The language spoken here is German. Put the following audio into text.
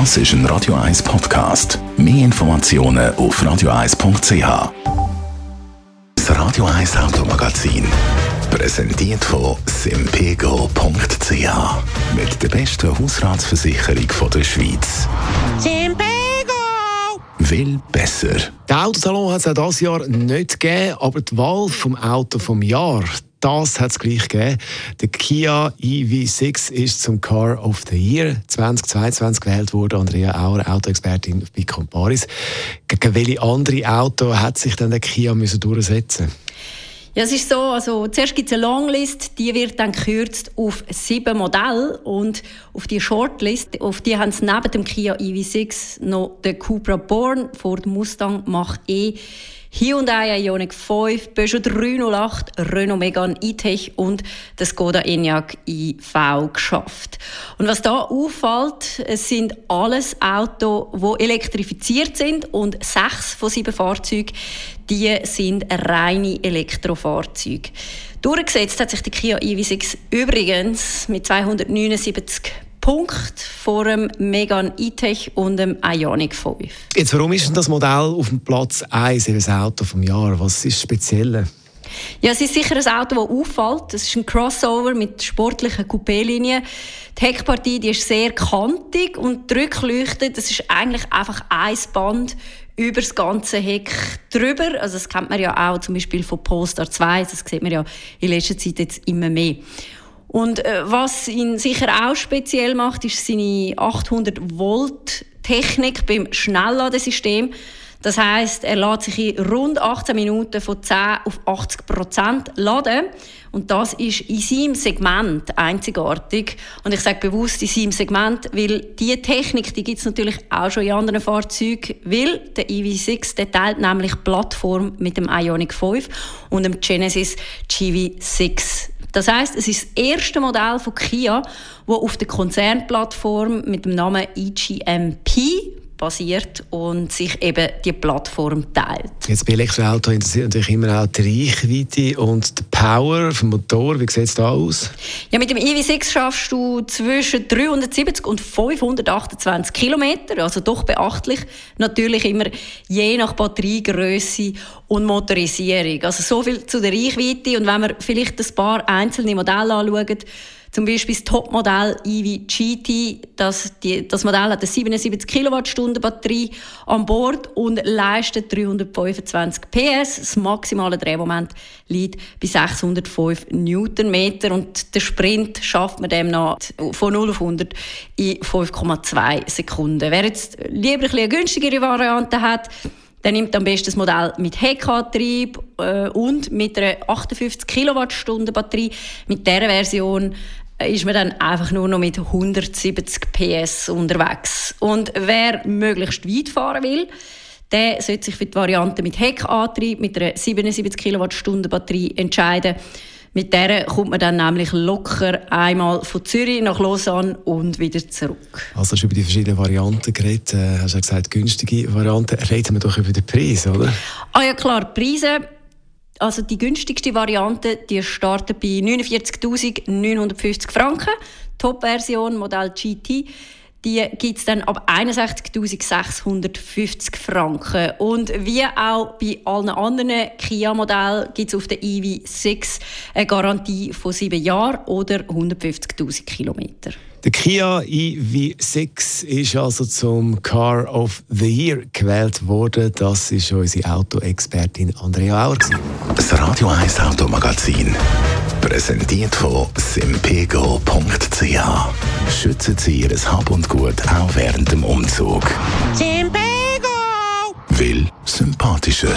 Das ist ein Radio 1 Podcast. Mehr Informationen auf radio1.ch. Das Radio 1 Automagazin. Präsentiert von simpego.ch. Mit der besten Hausratsversicherung der Schweiz. Simpego! Will besser. Der Autosalon hat es auch dieses Jahr nicht gegeben, aber die Wahl vom Auto vom Jahr, das hat es gleich gegeben. Der Kia EV6 ist zum Car of the Year 2022 gewählt worden. Andrea Auer, Autoexpertin bei Comparis. Gegen welche andere Auto hat sich denn der Kia müssen durchsetzen ja, es ist so, also zuerst gibt es eine Longlist, die wird dann gekürzt auf sieben Modelle und auf die Shortlist, auf die haben sie neben dem Kia EV6 noch den Cupra Born, Ford Mustang Mach-E, Hyundai Ioniq 5, Peugeot 308, Renault Megane E-Tech und das Skoda Enyaq iV geschafft. Und was da auffällt, es sind alles Autos, die elektrifiziert sind und sechs von sieben Fahrzeugen, die sind reine Elektrofahrzeuge. Durchgesetzt hat sich die Kia EV6 übrigens mit 279 Punkt vor dem Megan E-Tech und dem Ionic 5. Jetzt, warum ist denn das Modell auf dem Platz 1 das Auto vom Jahr? Was ist speziell? Ja, es ist sicher ein Auto, das auffällt. Es ist ein Crossover mit sportlichen Coupé-Linien. Die Heckpartie die ist sehr kantig und die Rückleuchte, das ist eigentlich einfach ein Band über das ganze Heck drüber. Also das kennt man ja auch zum Beispiel von Polestar 2. Das sieht man ja in letzter Zeit jetzt immer mehr. Und äh, was ihn sicher auch speziell macht, ist seine 800 Volt Technik beim Schnellladesystem. Das heißt, er lädt sich in rund 18 Minuten von 10 auf 80 Prozent laden. Und das ist in seinem Segment einzigartig. Und ich sage bewusst in seinem Segment, weil diese Technik, die gibt es natürlich auch schon in anderen Fahrzeugen, weil der EV6, der teilt nämlich Plattform mit dem Ioniq 5 und dem Genesis GV6 das heißt, es ist das erste Modell von Kia, das auf der Konzernplattform mit dem Namen EGMP basiert und sich eben die Plattform teilt. Jetzt bei Elektroauto interessiert natürlich immer auch die Reichweite und die Power vom Motor. Wie sieht es da aus? Ja, mit dem EV6 schaffst du zwischen 370 und 528 Kilometer, also doch beachtlich. Natürlich immer je nach Batteriegröße und Motorisierung. Also so viel zu der Reichweite und wenn wir vielleicht ein paar einzelne Modelle anschauen, zum Beispiel das Topmodell EV GT, das, die, das Modell hat eine 77 Kilowattstunden Batterie an Bord und leistet 325 PS. Das maximale Drehmoment liegt bei 605 Newtonmeter und der Sprint schafft man demnach von 0 auf 100 in 5,2 Sekunden. Wer jetzt lieber ein eine günstigere Variante hat, der nimmt am besten das Modell mit Heckantrieb äh, und mit einer 58 Kilowattstunden Batterie. Mit dieser Version ist man dann einfach nur noch mit 170 PS unterwegs. Und wer möglichst weit fahren will, der sollte sich für die Variante mit Heckantrieb mit einer 77 Kilowattstunden Batterie entscheiden. Mit der kommt man dann nämlich locker einmal von Zürich nach Lausanne und wieder zurück. Also hast du über die verschiedenen Varianten geredet. Äh, hast du gesagt, günstige Varianten. Reden wir doch über den Preis, oder? Ah ja klar, die Preise also die günstigste Variante, die startet bei 49.950 Franken. Top-Version, Modell GT, die gibt es dann ab 61.650 Franken. Und wie auch bei allen anderen Kia-Modellen gibt es auf der EV6 eine Garantie von sieben Jahren oder 150.000 Kilometern. Der Kia EV6 ist also zum Car of the Year gewählt worden. Das ist unsere Autoexpertin Andrea Auer. Das Radio 1 Automagazin. Präsentiert von simpego.ch. Schützen Sie Ihr Hab und Gut auch während dem Umzug. Simpego! Will sympathischer.